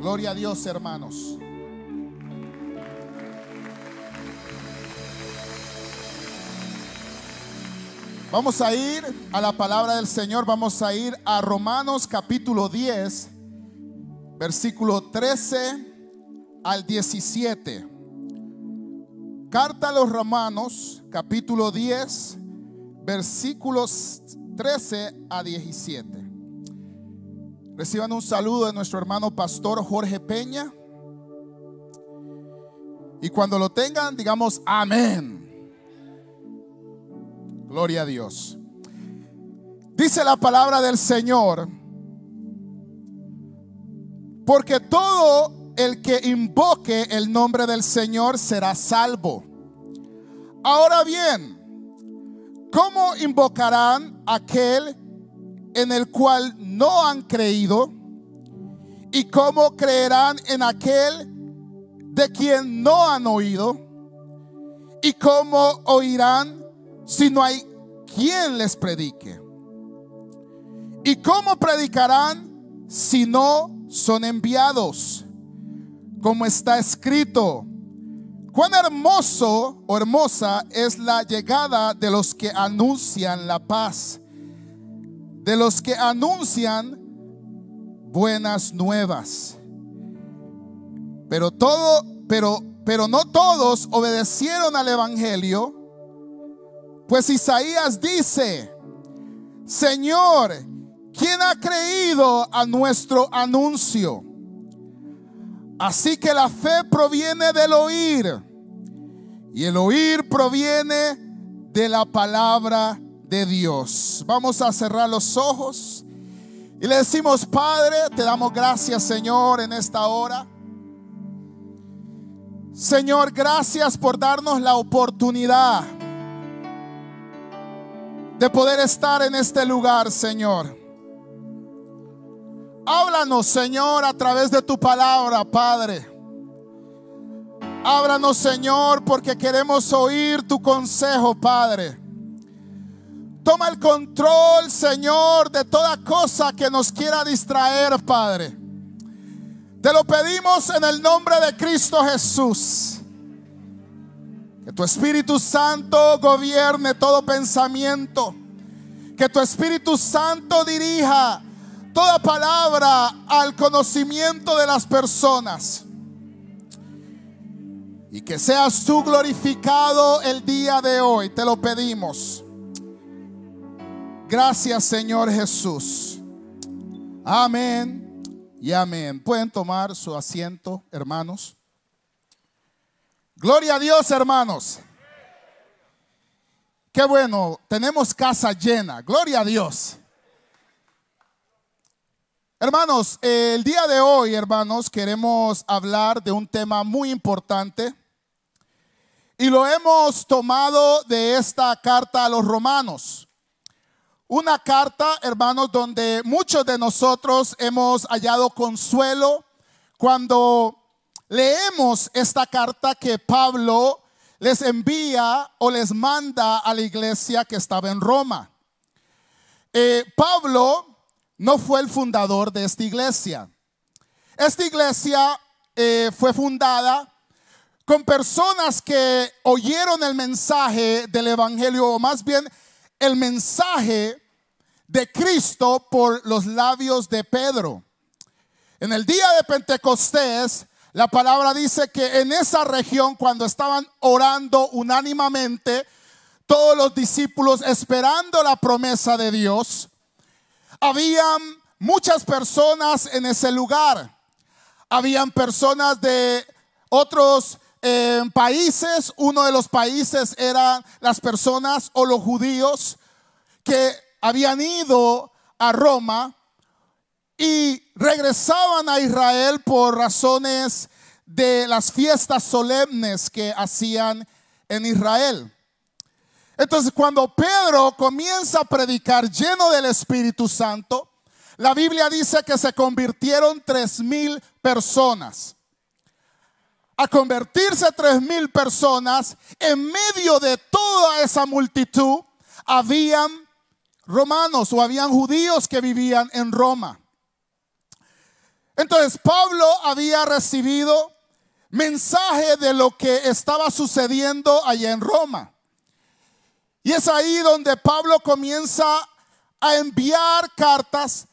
Gloria a Dios, hermanos. Vamos a ir a la palabra del Señor, vamos a ir a Romanos capítulo 10, versículo 13 al 17. Carta a los Romanos capítulo 10, versículos 13 a 17. Reciban un saludo de nuestro hermano pastor Jorge Peña. Y cuando lo tengan, digamos amén. Gloria a Dios. Dice la palabra del Señor, porque todo el que invoque el nombre del Señor será salvo. Ahora bien, ¿cómo invocarán aquel en el cual no han creído? ¿Y cómo creerán en aquel de quien no han oído? ¿Y cómo oirán si no hay quien les predique? ¿Y cómo predicarán si no son enviados? Como está escrito, cuán hermoso o hermosa es la llegada de los que anuncian la paz, de los que anuncian buenas nuevas. Pero todo, pero pero no todos obedecieron al evangelio pues Isaías dice, Señor, ¿quién ha creído a nuestro anuncio? Así que la fe proviene del oír y el oír proviene de la palabra de Dios. Vamos a cerrar los ojos y le decimos, Padre, te damos gracias, Señor, en esta hora. Señor, gracias por darnos la oportunidad de poder estar en este lugar, Señor. Háblanos, Señor, a través de tu palabra, Padre. Háblanos, Señor, porque queremos oír tu consejo, Padre. Toma el control, Señor, de toda cosa que nos quiera distraer, Padre. Te lo pedimos en el nombre de Cristo Jesús. Que tu Espíritu Santo gobierne todo pensamiento. Que tu Espíritu Santo dirija toda palabra al conocimiento de las personas. Y que seas tú glorificado el día de hoy. Te lo pedimos. Gracias Señor Jesús. Amén y amén. Pueden tomar su asiento, hermanos. Gloria a Dios, hermanos. Qué bueno, tenemos casa llena. Gloria a Dios. Hermanos, el día de hoy, hermanos, queremos hablar de un tema muy importante. Y lo hemos tomado de esta carta a los romanos. Una carta, hermanos, donde muchos de nosotros hemos hallado consuelo cuando leemos esta carta que Pablo les envía o les manda a la iglesia que estaba en Roma. Eh, Pablo no fue el fundador de esta iglesia. Esta iglesia eh, fue fundada con personas que oyeron el mensaje del Evangelio, o más bien el mensaje de Cristo por los labios de Pedro. En el día de Pentecostés, la palabra dice que en esa región, cuando estaban orando unánimamente, todos los discípulos esperando la promesa de Dios, habían muchas personas en ese lugar. Habían personas de otros eh, países. Uno de los países eran las personas o los judíos que habían ido a Roma y regresaban a Israel por razones de las fiestas solemnes que hacían en Israel. Entonces, cuando Pedro comienza a predicar lleno del Espíritu Santo, la Biblia dice que se convirtieron tres mil personas. A convertirse tres mil personas, en medio de toda esa multitud, habían romanos o habían judíos que vivían en Roma. Entonces Pablo había recibido mensaje de lo que estaba sucediendo allá en Roma. Y es ahí donde Pablo comienza a enviar cartas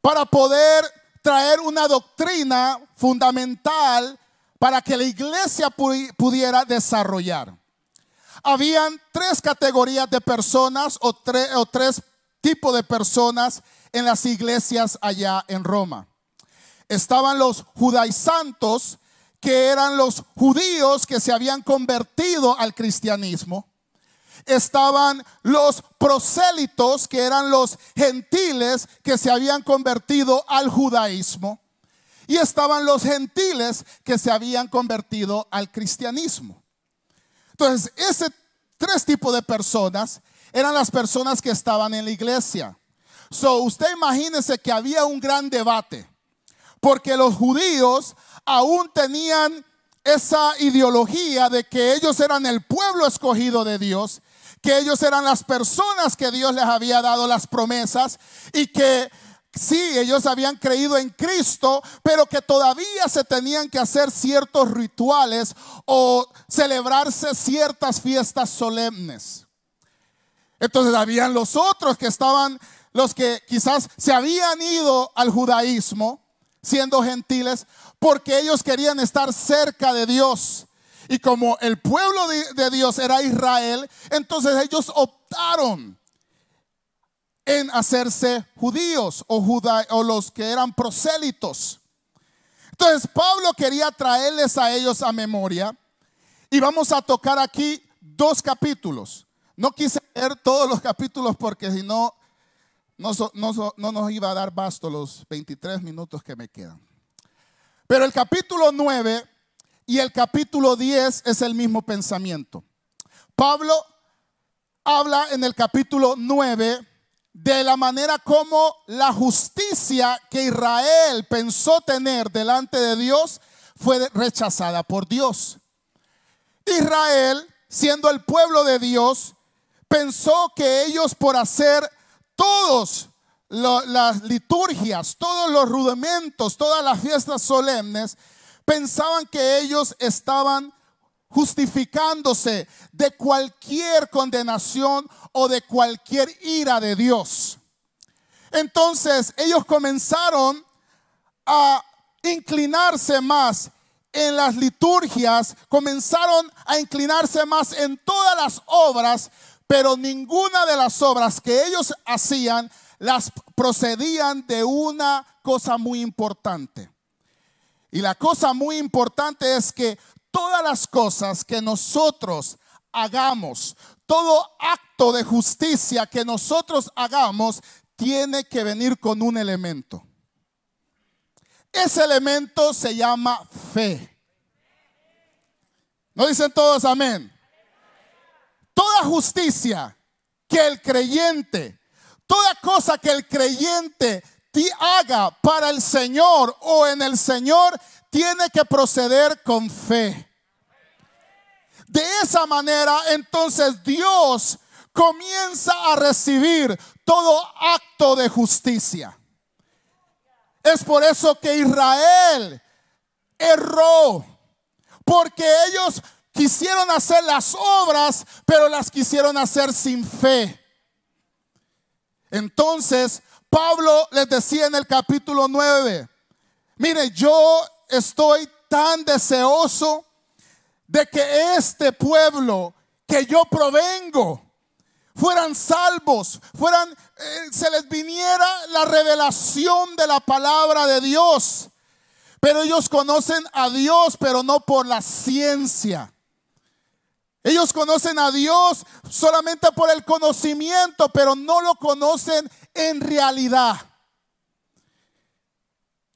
para poder traer una doctrina fundamental para que la iglesia pudiera desarrollar. Habían tres categorías de personas o, tres tipos de personas en las iglesias allá en Roma. Estaban los judaizantos, que eran los judíos que se habían convertido al cristianismo. Estaban los prosélitos, que eran los gentiles que se habían convertido al judaísmo. Y estaban los gentiles que se habían convertido al cristianismo. Entonces, ese tres tipos de personas eran las personas que estaban en la iglesia. So, usted imagínese que había un gran debate, porque los judíos aún tenían esa ideología de que ellos eran el pueblo escogido de Dios, que ellos eran las personas que Dios les había dado las promesas y que sí, ellos habían creído en Cristo, pero que todavía se tenían que hacer ciertos rituales o celebrarse ciertas fiestas solemnes. Entonces habían los otros que estaban, los que quizás se habían ido al judaísmo, siendo gentiles, porque ellos querían estar cerca de Dios. Y como el pueblo de, Dios era Israel, entonces ellos optaron en hacerse judíos o, o los que eran prosélitos. Entonces Pablo quería traerles a ellos a memoria y vamos a tocar aquí dos capítulos. No quise leer todos los capítulos porque si no, no, no, nos iba a dar basto los 23 minutos que me quedan. Pero el capítulo 9 y el capítulo 10 es el mismo pensamiento. Pablo habla en el capítulo 9 de la manera como la justicia que Israel pensó tener delante de Dios fue rechazada por Dios. Israel, siendo el pueblo de Dios, pensó que ellos por hacer todos las liturgias, todos los rudimentos, todas las fiestas solemnes, pensaban que ellos estaban justificándose de cualquier condenación o de cualquier ira de Dios. Entonces ellos comenzaron a inclinarse más en las liturgias, comenzaron a inclinarse más en todas las obras pero ninguna de las obras que ellos hacían las procedían de una cosa muy importante. Y la cosa muy importante es que todas las cosas que nosotros hagamos, todo acto de justicia que nosotros hagamos, tiene que venir con un elemento. Ese elemento se llama fe. ¿No dicen todos amén? toda justicia que el creyente, toda cosa que el creyente te haga para el Señor o en el Señor, tiene que proceder con fe. De esa manera, entonces Dios comienza a recibir todo acto de justicia. Es por eso que Israel erró, porque ellos quisieron hacer las obras, pero las quisieron hacer sin fe. Entonces, Pablo les decía en el capítulo 9, mire, yo estoy tan deseoso de que este pueblo que yo provengo fueran salvos, fueran, eh, se les viniera la revelación de la palabra de Dios. Pero ellos conocen a Dios, pero no por la ciencia. Ellos conocen a Dios solamente por el conocimiento, pero no lo conocen en realidad.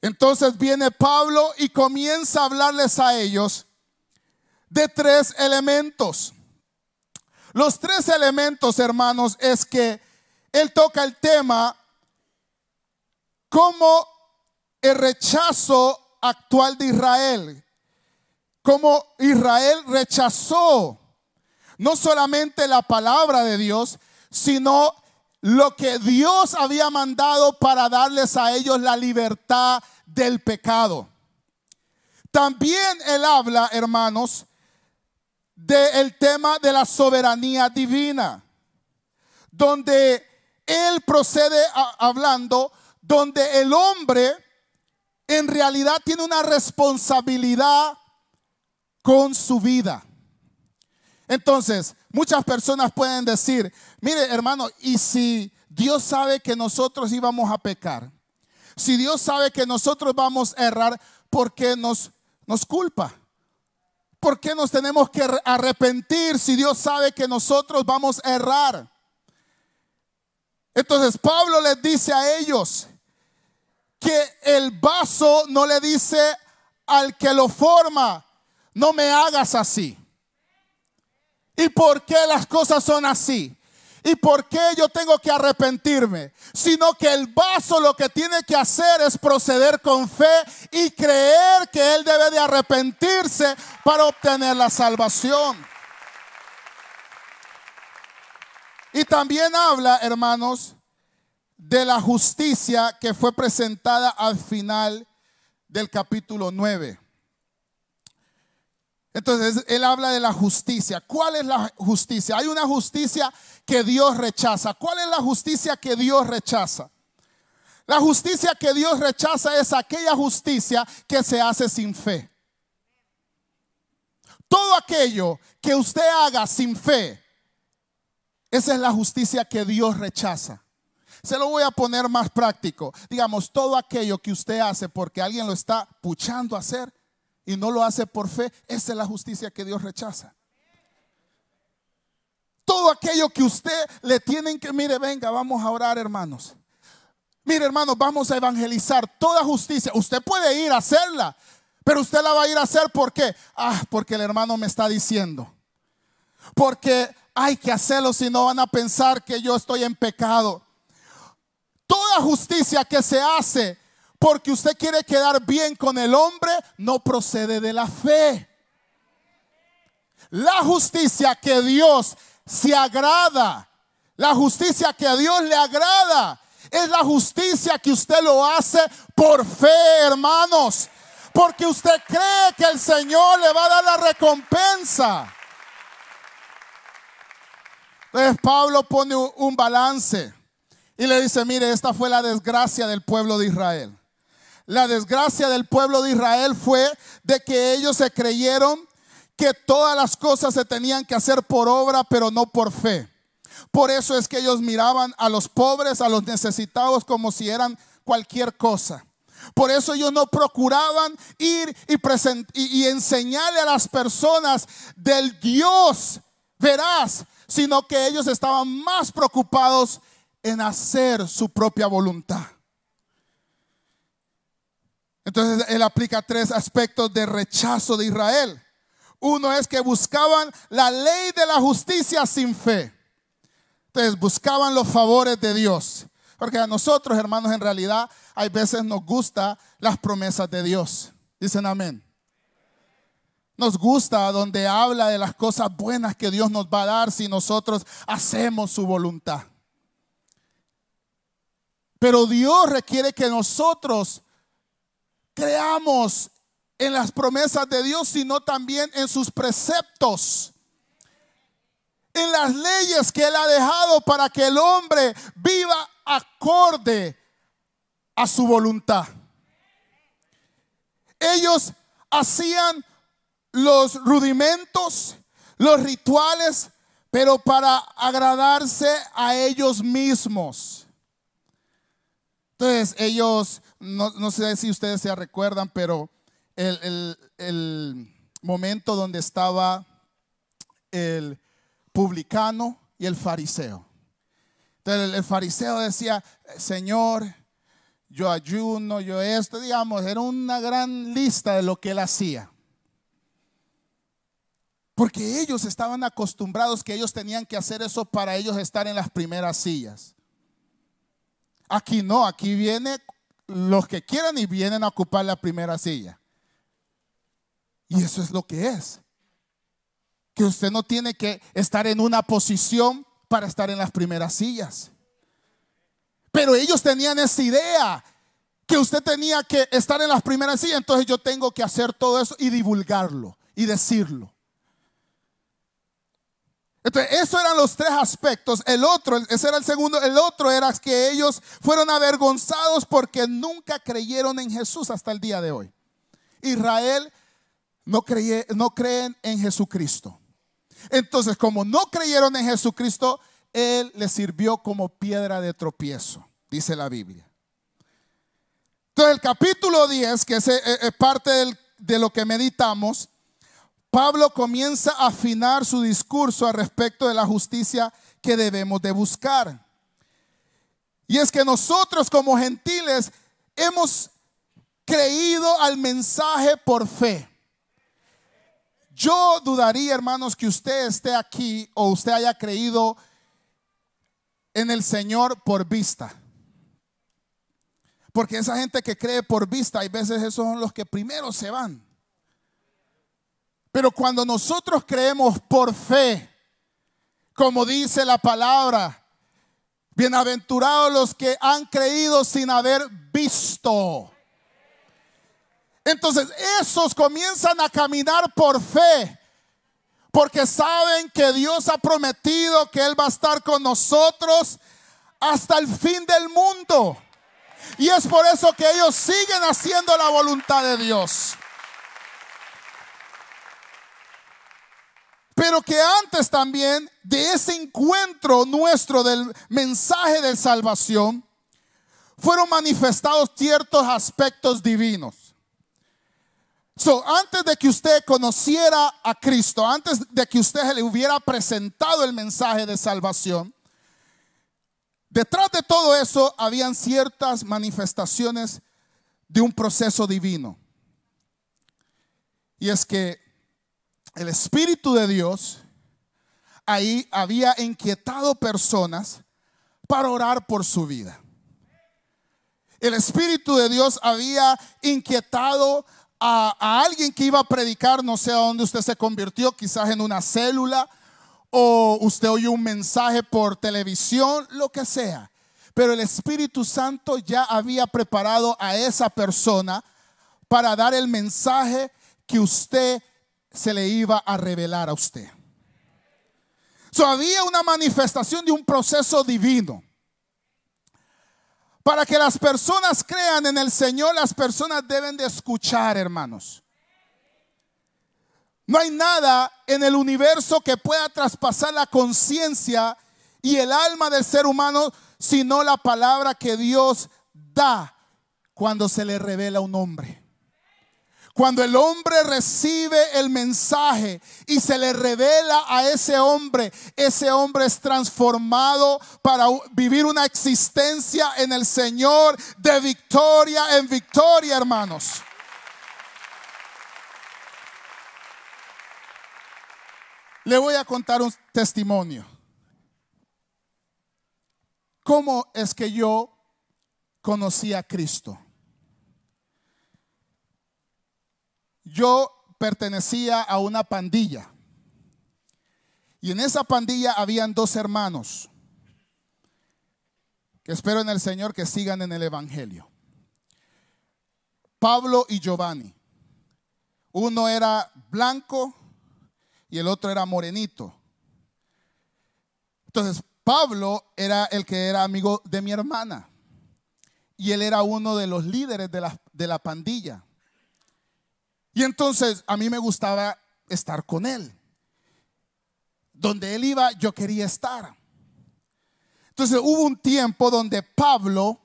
Entonces viene Pablo y comienza a hablarles a ellos de tres elementos. Los tres elementos, hermanos, es que él toca el tema como el rechazo actual de Israel, como Israel rechazó no solamente la palabra de Dios, sino lo que Dios había mandado para darles a ellos la libertad del pecado. También él habla, hermanos, del tema de la soberanía divina, donde él procede hablando, donde el hombre en realidad tiene una responsabilidad con su vida. Entonces, muchas personas pueden decir, mire hermano, ¿y si Dios sabe que nosotros íbamos a pecar? Si Dios sabe que nosotros vamos a errar, ¿por qué nos, nos culpa? ¿Por qué nos tenemos que arrepentir si Dios sabe que nosotros vamos a errar? Entonces Pablo les dice a ellos que el vaso no le dice al que lo forma, no me hagas así. ¿Y por qué las cosas son así? ¿Y por qué yo tengo que arrepentirme? Sino que el vaso lo que tiene que hacer es proceder con fe y creer que él debe de arrepentirse para obtener la salvación. Y también habla, hermanos, de la justicia que fue presentada al final del capítulo 9. Entonces, él habla de la justicia. ¿Cuál es la justicia? Hay una justicia que Dios rechaza. ¿Cuál es la justicia que Dios rechaza? La justicia que Dios rechaza es aquella justicia que se hace sin fe. Todo aquello que usted haga sin fe, esa es la justicia que Dios rechaza. Se lo voy a poner más práctico. Digamos, todo aquello que usted hace porque alguien lo está puchando a hacer, y no lo hace por fe, esa es la justicia que Dios rechaza. Todo aquello que usted le tienen que, mire, venga, vamos a orar, hermanos. Mire, hermanos, vamos a evangelizar toda justicia. Usted puede ir a hacerla, pero usted la va a ir a hacer ¿por qué? Ah, porque el hermano me está diciendo. Porque hay que hacerlo si no van a pensar que yo estoy en pecado. Toda justicia que se hace porque usted quiere quedar bien con el hombre, no procede de la fe. La justicia que Dios se agrada, la justicia que a Dios le agrada, es la justicia que usted lo hace por fe, hermanos. Porque usted cree que el Señor le va a dar la recompensa. Entonces Pablo pone un balance y le dice, mire, esta fue la desgracia del pueblo de Israel. La desgracia del pueblo de Israel fue de que ellos se creyeron que todas las cosas se tenían que hacer por obra, pero no por fe. Por eso es que ellos miraban a los pobres, a los necesitados como si eran cualquier cosa. Por eso ellos no procuraban ir y, y, enseñarle a las personas del Dios veraz, sino que ellos estaban más preocupados en hacer su propia voluntad. Entonces él aplica tres aspectos de rechazo de Israel. Uno es que buscaban la ley de la justicia sin fe. Entonces buscaban los favores de Dios. Porque a nosotros, hermanos, en realidad hay veces nos gusta las promesas de Dios. Dicen amén. Nos gusta donde habla de las cosas buenas que Dios nos va a dar si nosotros hacemos su voluntad. Pero Dios requiere que nosotros creamos en las promesas de Dios, sino también en sus preceptos, en las leyes que Él ha dejado para que el hombre viva acorde a su voluntad. Ellos hacían los rudimentos, los rituales, pero para agradarse a ellos mismos. Entonces ellos no, sé si ustedes se recuerdan, pero el, momento donde estaba el publicano y el fariseo. Entonces el, fariseo decía, Señor, yo ayuno, yo esto, digamos, era una gran lista de lo que él hacía. Porque ellos estaban acostumbrados que ellos tenían que hacer eso para ellos estar en las primeras sillas. Aquí no, aquí viene los que quieran y vienen a ocupar la primera silla. Y eso es lo que es. Que usted no tiene que estar en una posición para estar en las primeras sillas. Pero ellos tenían esa idea que usted tenía que estar en las primeras sillas, entonces yo tengo que hacer todo eso y divulgarlo y decirlo. Entonces, esos eran los tres aspectos. El otro, ese era el segundo, el otro era que ellos fueron avergonzados porque nunca creyeron en Jesús hasta el día de hoy. Israel no, cree, no creen en Jesucristo. Entonces, como no creyeron en Jesucristo, Él les sirvió como piedra de tropiezo, dice la Biblia. Entonces, el capítulo 10, que es, parte de lo que meditamos, Pablo comienza a afinar su discurso al respecto de la justicia que debemos de buscar. Y es que nosotros como gentiles hemos creído al mensaje por fe. Yo dudaría, hermanos, que usted esté aquí o usted haya creído en el Señor por vista. Porque esa gente que cree por vista, hay veces esos son los que primero se van. Pero cuando nosotros creemos por fe, como dice la palabra, bienaventurados los que han creído sin haber visto. Entonces esos comienzan a caminar por fe, porque saben que Dios ha prometido que Él va a estar con nosotros hasta el fin del mundo. Y es por eso que ellos siguen haciendo la voluntad de Dios. Pero que antes también de ese encuentro nuestro del mensaje de salvación, fueron manifestados ciertos aspectos divinos. Antes de que usted conociera a Cristo, antes de que usted le hubiera presentado el mensaje de salvación, detrás de todo eso habían ciertas manifestaciones de un proceso divino. Y es que el Espíritu de Dios ahí había inquietado personas para orar por su vida. El Espíritu de Dios había inquietado a, alguien que iba a predicar, no sé a dónde usted se convirtió, quizás en una célula, o usted oyó un mensaje por televisión, lo que sea. Pero el Espíritu Santo ya había preparado a esa persona para dar el mensaje que usted se le iba a revelar a usted. So, había una manifestación de un proceso divino. Para que las personas crean en el Señor, las personas deben de escuchar, hermanos. No hay nada en el universo que pueda traspasar la conciencia y el alma del ser humano, sino la palabra que Dios da cuando se le revela un hombre. Cuando el hombre recibe el mensaje y se le revela a ese hombre, ese hombre es transformado para vivir una existencia en el Señor de victoria en victoria, hermanos. Le voy a contar un testimonio. ¿Cómo es que yo conocí a Cristo? Yo pertenecía a una pandilla. Y en esa pandilla habían dos hermanos que espero en el Señor que sigan en el Evangelio. Pablo y Giovanni. Uno era blanco y el otro era morenito. Entonces, Pablo era el que era amigo de mi hermana. Y él era uno de los líderes de la, de la pandilla. Y entonces a mí me gustaba estar con él. Donde él iba, yo quería estar. Entonces hubo un tiempo donde Pablo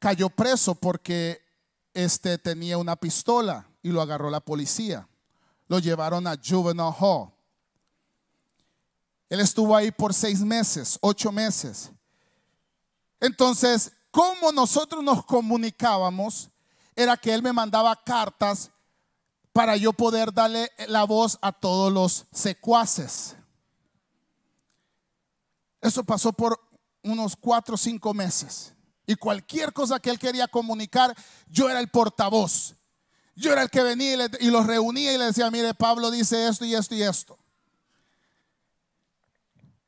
cayó preso porque este tenía una pistola y lo agarró la policía. Lo llevaron a Juvenile Hall. Él estuvo ahí por seis meses, ocho meses. Entonces, ¿cómo nosotros nos comunicábamos? Era que él me mandaba cartas para yo poder darle la voz a todos los secuaces. Eso pasó por unos cuatro o cinco meses. Y cualquier cosa que él quería comunicar, yo era el portavoz. Yo era el que venía y, los reunía y le decía, mire, Pablo dice esto y esto y esto.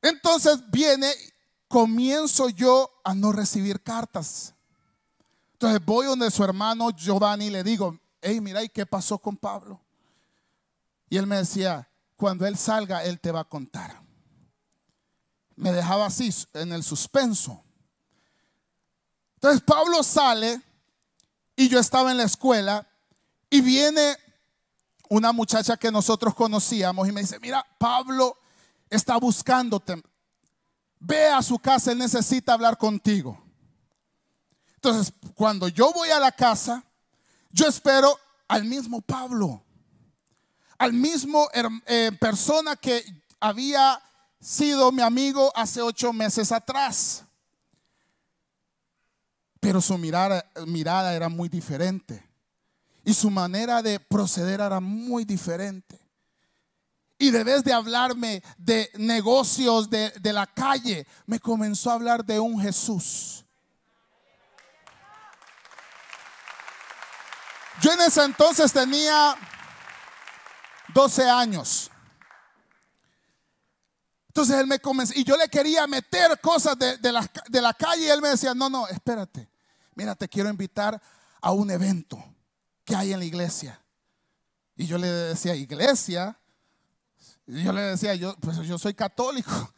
Entonces viene, comienzo yo a no recibir cartas. Entonces voy donde su hermano Giovanni y le digo, hey, mira, ¿y qué pasó con Pablo? Y él me decía, cuando él salga, él te va a contar. Me dejaba así en el suspenso. Entonces Pablo sale y yo estaba en la escuela y viene una muchacha que nosotros conocíamos y me dice, mira, Pablo está buscándote. Ve a su casa, él necesita hablar contigo. Entonces, cuando yo voy a la casa, yo espero al mismo Pablo, al mismo eh, persona que había sido mi amigo hace ocho meses atrás. Pero su mirada, mirada era muy diferente. Y su manera de proceder era muy diferente. Y debes de hablarme de negocios de, de la calle, me comenzó a hablar de un Jesús. Yo en ese entonces tenía 12 años. Entonces él me comenzó, y yo le quería meter cosas de, de, la, de, la, calle y él me decía, no, no, espérate, mira, te quiero invitar a un evento que hay en la iglesia. Y yo le decía, iglesia, y yo le decía, yo, pues yo soy católico.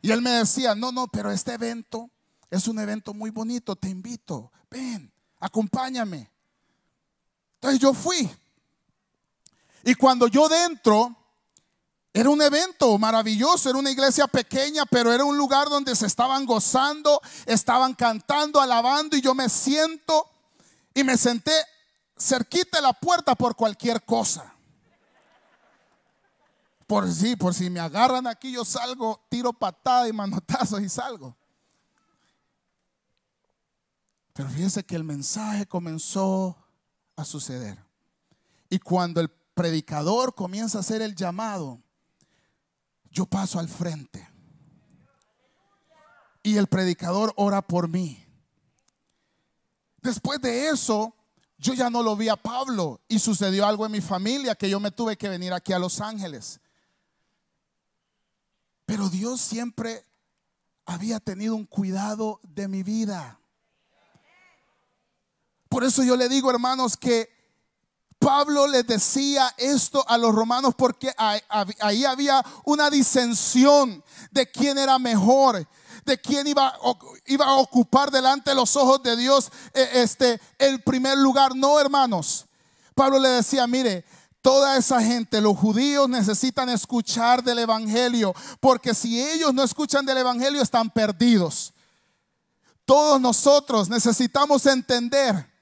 Y él me decía, no, no, pero este evento es un evento muy bonito, te invito, ven, acompáñame. Entonces yo fui. Y cuando yo dentro, era un evento maravilloso, era una iglesia pequeña, pero era un lugar donde se estaban gozando, estaban cantando, alabando y yo me siento y me senté cerquita de la puerta por cualquier cosa. Por si, por si me agarran aquí, yo salgo, tiro patada y manotazos y salgo. Pero fíjense que el mensaje comenzó a suceder. Y cuando el predicador comienza a hacer el llamado, yo paso al frente. Y el predicador ora por mí. Después de eso, yo ya no lo vi a Pablo y sucedió algo en mi familia que yo me tuve que venir aquí a Los Ángeles. Pero Dios siempre había tenido un cuidado de mi vida. Por eso yo le digo, hermanos, que Pablo les decía esto a los romanos porque ahí había una disensión de quién era mejor, de quién iba, a ocupar delante de los ojos de Dios eh, este, el primer lugar. No, hermanos. Pablo le decía, mire, Toda esa gente, los judíos necesitan escuchar del Evangelio, porque si ellos no escuchan del Evangelio están perdidos. Todos nosotros necesitamos entender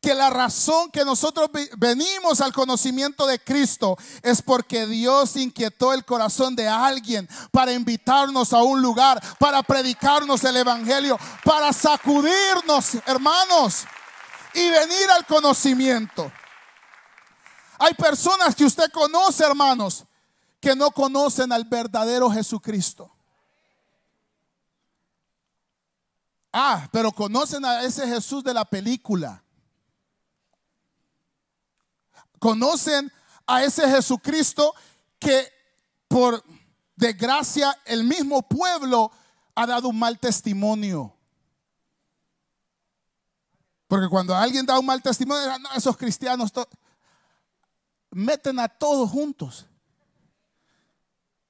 que la razón que nosotros venimos al conocimiento de Cristo es porque Dios inquietó el corazón de alguien para invitarnos a un lugar, para predicarnos el Evangelio, para sacudirnos, hermanos, y venir al conocimiento. Hay personas que usted conoce, hermanos, que no conocen al verdadero Jesucristo. Ah, pero conocen a ese Jesús de la película conocen a ese Jesucristo que por desgracia el mismo pueblo ha dado un mal testimonio. Porque cuando alguien da un mal testimonio, esos cristianos meten a todos juntos.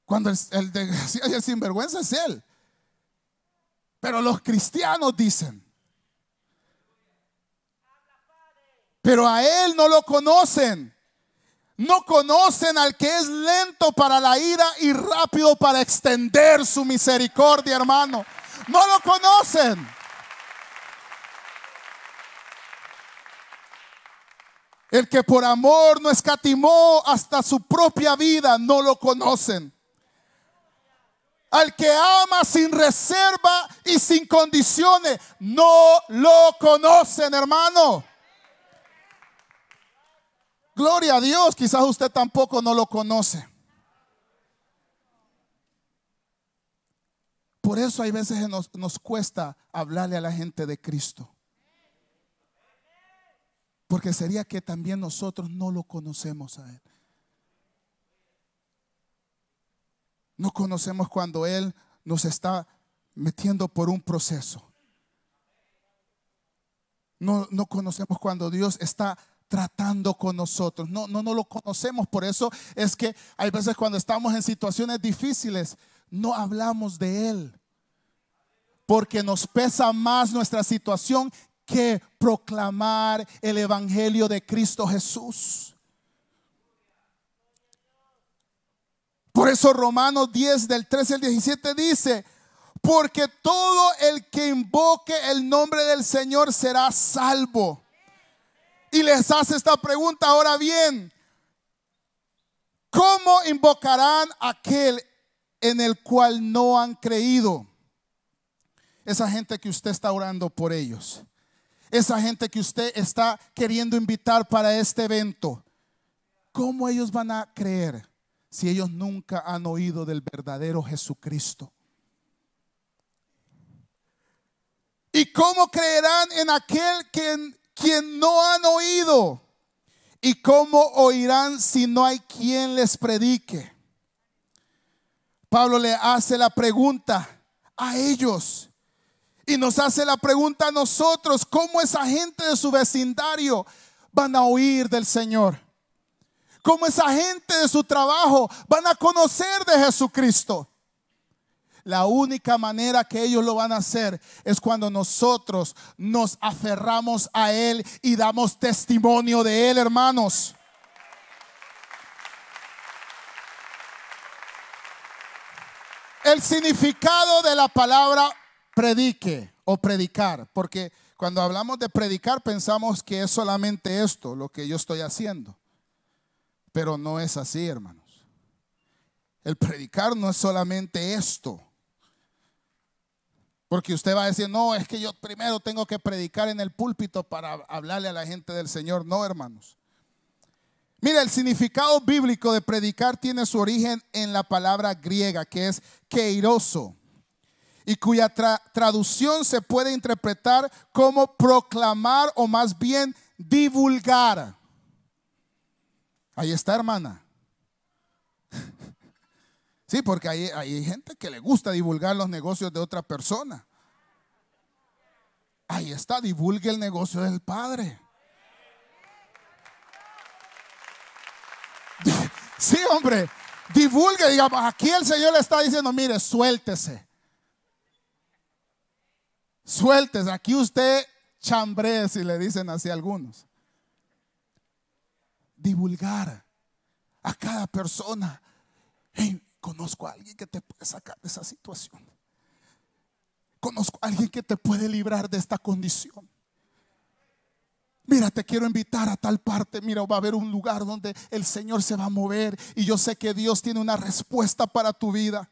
Cuando el, el y el sinvergüenza es él. Pero los cristianos dicen, pero a Él no lo conocen. No conocen al que es lento para la ira y rápido para extender su misericordia, hermano. No lo conocen. El que por amor no escatimó hasta su propia vida, no lo conocen. Al que ama sin reserva y sin condiciones, no lo conocen, hermano. Gloria a Dios, quizás usted tampoco no lo conoce. Por eso hay veces nos, nos cuesta hablarle a la gente de Cristo. Porque sería que también nosotros no lo conocemos a Él. No conocemos cuando Él nos está metiendo por un proceso. No, no conocemos cuando Dios está tratando con nosotros. No, no, no lo conocemos. Por eso es que hay veces cuando estamos en situaciones difíciles, no hablamos de Él. Porque nos pesa más nuestra situación que proclamar el Evangelio de Cristo Jesús. Por eso Romanos 10 del 13 al 17 dice, porque todo el que invoque el nombre del Señor será salvo. Y les hace esta pregunta ahora bien, ¿cómo invocarán aquel en el cual no han creído? Esa gente que usted está orando por ellos. Esa gente que usted está queriendo invitar para este evento. ¿Cómo ellos van a creer si ellos nunca han oído del verdadero Jesucristo? ¿Y cómo creerán en aquel que, quien no han oído? ¿Y cómo oirán si no hay quien les predique? Pablo le hace la pregunta a ellos y nos hace la pregunta a nosotros, ¿cómo esa gente de su vecindario van a oír del Señor? ¿Cómo esa gente de su trabajo van a conocer de Jesucristo? La única manera que ellos lo van a hacer es cuando nosotros nos aferramos a Él y damos testimonio de Él, hermanos. El significado de la palabra predique o predicar, porque cuando hablamos de predicar pensamos que es solamente esto, lo que yo estoy haciendo, pero no es así, hermanos. El predicar no es solamente esto. Porque usted va a decir, no, es que yo primero tengo que predicar en el púlpito para hablarle a la gente del Señor. No, hermanos. Mira, el significado bíblico de predicar tiene su origen en la palabra griega que es keiroso y cuya traducción se puede interpretar como proclamar o más bien divulgar. Ahí está, hermana. Sí, porque hay, hay gente que le gusta divulgar los negocios de otra persona. Ahí está, divulgue el negocio del Padre. Sí, hombre, divulgue, digamos, aquí el Señor le está diciendo, mire, suéltese. Suéltese, aquí usted chambre, si le dicen así algunos. Divulgar a cada persona. Conozco a alguien que te puede sacar de esa situación. Conozco a alguien que te puede librar de esta condición. Mira, te quiero invitar a tal parte. Mira, va a haber un lugar donde el Señor se va a mover y yo sé que Dios tiene una respuesta para tu vida.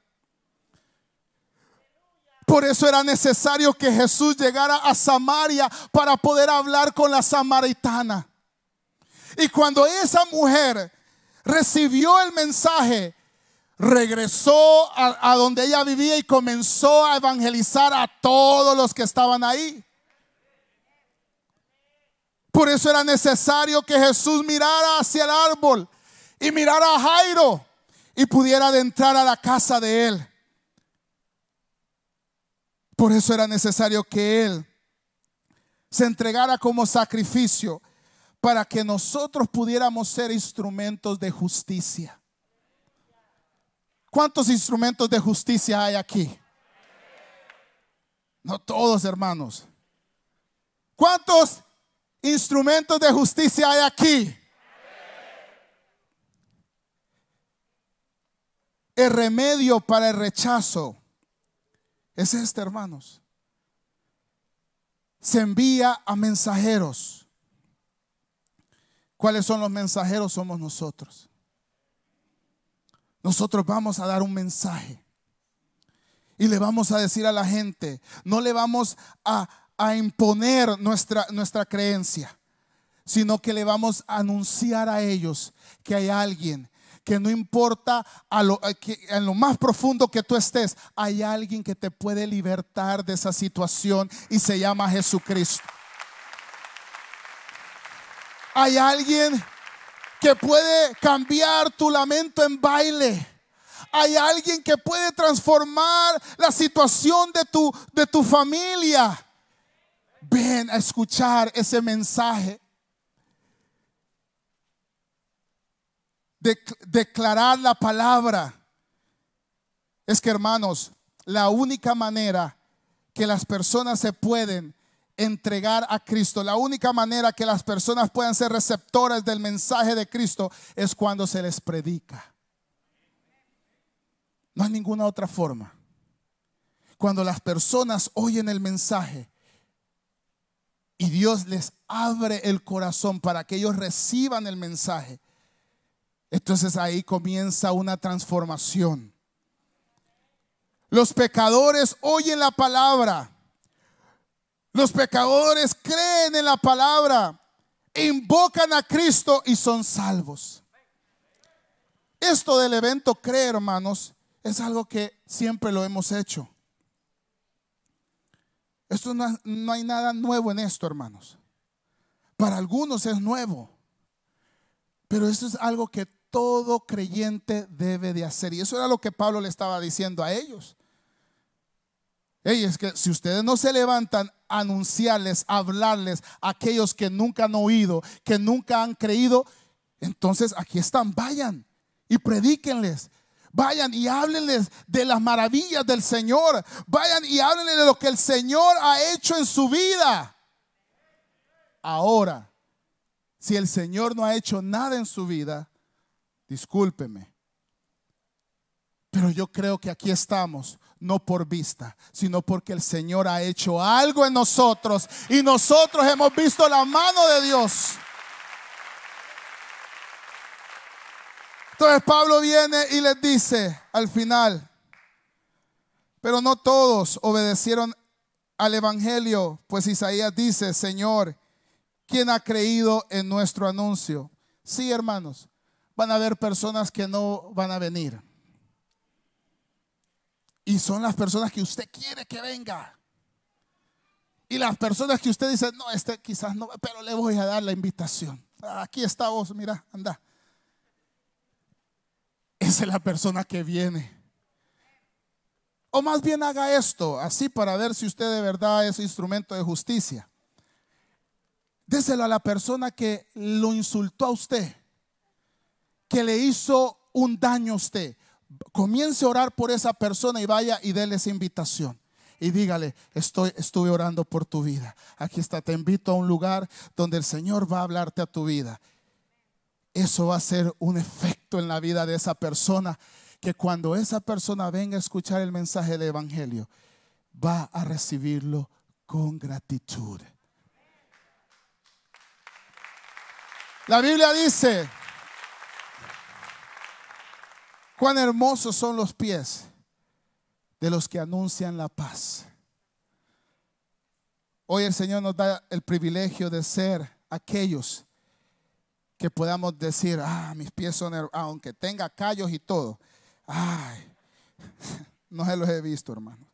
Por eso era necesario que Jesús llegara a Samaria para poder hablar con la samaritana. Y cuando esa mujer recibió el mensaje, regresó a, donde ella vivía y comenzó a evangelizar a todos los que estaban ahí. Por eso era necesario que Jesús mirara hacia el árbol y mirara a Jairo y pudiera adentrar a la casa de él. Por eso era necesario que él se entregara como sacrificio para que nosotros pudiéramos ser instrumentos de justicia. ¿Cuántos instrumentos de justicia hay aquí? No todos, hermanos. ¿Cuántos instrumentos de justicia hay aquí? El remedio para el rechazo es este, hermanos. Se envía a mensajeros. ¿Cuáles son los mensajeros? Somos nosotros nosotros vamos a dar un mensaje. Y le vamos a decir a la gente, no le vamos a, imponer nuestra, nuestra creencia, sino que le vamos a anunciar a ellos que hay alguien que no importa a lo, en lo más profundo que tú estés, hay alguien que te puede libertar de esa situación y se llama Jesucristo. Hay alguien que puede cambiar tu lamento en baile. Hay alguien que puede transformar la situación de tu, de tu familia. ven a escuchar ese mensaje. De, declarar la palabra. Es que hermanos, la única manera que las personas se pueden entregar a Cristo, la única manera que las personas puedan ser receptoras del mensaje de Cristo es cuando se les predica. No hay ninguna otra forma. Cuando las personas oyen el mensaje y Dios les abre el corazón para que ellos reciban el mensaje, entonces ahí comienza una transformación. Los pecadores oyen la palabra. Los pecadores creen en la palabra, invocan a Cristo y son salvos. Esto del evento cree, hermanos, es algo que siempre lo hemos hecho. Esto no, no, hay nada nuevo en esto, hermanos. Para algunos es nuevo, pero esto es algo que todo creyente debe de hacer. Y eso era lo que Pablo le estaba diciendo a ellos. Hey, es que si ustedes no se levantan a anunciarles, hablarles a aquellos que nunca han oído, que nunca han creído, entonces aquí están, vayan y predíquenles. Vayan y háblenles de las maravillas del Señor. Vayan y háblenles de lo que el Señor ha hecho en su vida. Ahora, si el Señor no ha hecho nada en su vida, discúlpeme. Pero yo creo que aquí estamos no por vista, sino porque el Señor ha hecho algo en nosotros y nosotros hemos visto la mano de Dios. Entonces Pablo viene y les dice al final, pero no todos obedecieron al Evangelio, pues Isaías dice, Señor, ¿quién ha creído en nuestro anuncio? Sí, hermanos, van a haber personas que no van a venir. Y son las personas que usted quiere que venga. Y las personas que usted dice, no, este quizás no, pero le voy a dar la invitación. Aquí está vos, mira, anda. Esa es la persona que viene. O más bien haga esto, así para ver si usted de verdad es instrumento de justicia. Déselo a la persona que lo insultó a usted que le hizo un daño a usted, comience a orar por esa persona y vaya y déle esa invitación. Y dígale, estoy, estuve orando por tu vida. Aquí está, te invito a un lugar donde el Señor va a hablarte a tu vida. Eso va a ser un efecto en la vida de esa persona, que cuando esa persona venga a escuchar el mensaje del Evangelio, va a recibirlo con gratitud. La Biblia dice, Cuán hermosos son los pies de los que anuncian la paz. Hoy el Señor nos da el privilegio de ser aquellos que podamos decir, ah, mis pies son, aunque tenga callos y todo, ay, no se los he visto, hermano.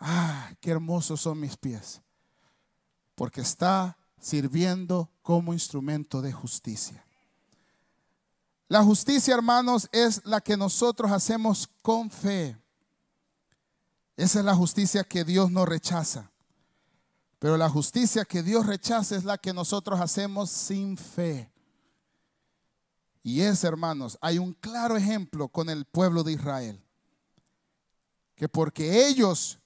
Ah, qué hermosos son mis pies, porque está sirviendo como instrumento de justicia. La justicia, hermanos, es la que nosotros hacemos con fe. Esa es la justicia que Dios no rechaza. Pero la justicia que Dios rechaza es la que nosotros hacemos sin fe. Y es, hermanos, hay un claro ejemplo con el pueblo de Israel. Que porque ellos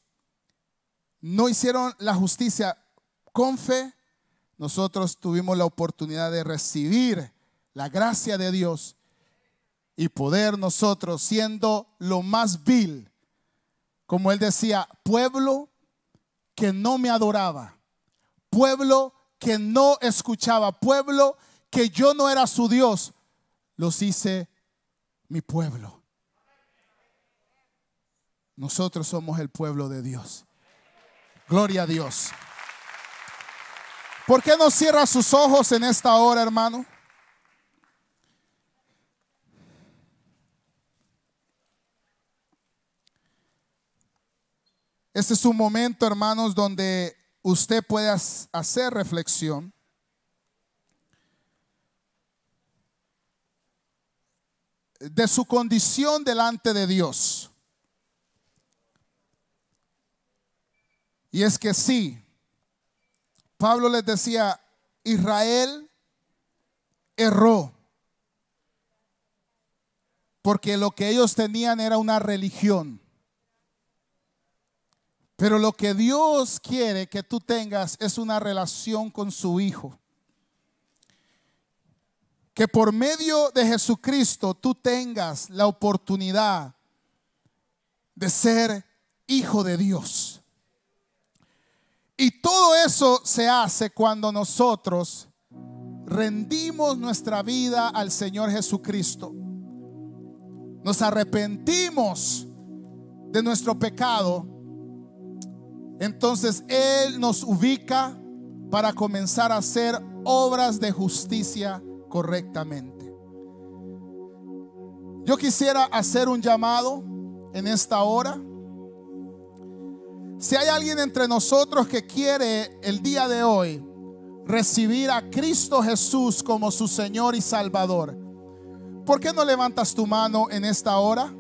no hicieron la justicia con fe, nosotros tuvimos la oportunidad de recibir la gracia de Dios y poder nosotros, siendo lo más vil, como él decía, pueblo que no me adoraba, pueblo que no escuchaba, pueblo que yo no era su Dios, los hice mi pueblo. Nosotros somos el pueblo de Dios. Gloria a Dios. ¿Por qué no cierra sus ojos en esta hora, hermano? Este es un momento, hermanos, donde usted puede hacer reflexión. de su condición delante de Dios. Y es que sí, Pablo les decía, Israel erró. Porque lo que ellos tenían era una religión. Pero lo que Dios quiere que tú tengas es una relación con su Hijo. Que por medio de Jesucristo tú tengas la oportunidad de ser hijo de Dios. Y todo eso se hace cuando nosotros rendimos nuestra vida al Señor Jesucristo. Nos arrepentimos de nuestro pecado. Entonces Él nos ubica para comenzar a hacer obras de justicia correctamente. Yo quisiera hacer un llamado en esta hora. Si hay alguien entre nosotros que quiere el día de hoy recibir a Cristo Jesús como su Señor y Salvador, ¿por qué no levantas tu mano en esta hora?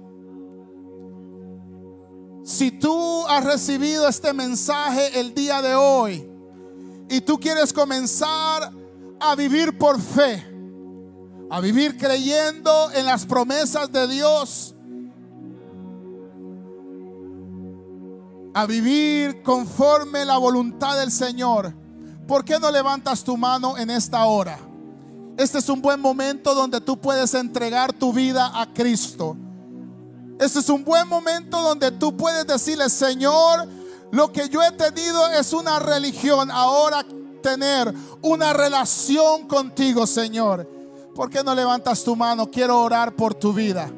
Si tú has recibido este mensaje el día de hoy y tú quieres comenzar a vivir por fe, a vivir creyendo en las promesas de Dios, a vivir conforme la voluntad del Señor, ¿por qué no levantas tu mano en esta hora? Este es un buen momento donde tú puedes entregar tu vida a Cristo. Este es un buen momento donde tú puedes decirle, Señor, lo que yo he tenido es una religión, ahora tener una relación contigo, Señor. ¿Por qué no levantas tu mano? Quiero orar por tu vida.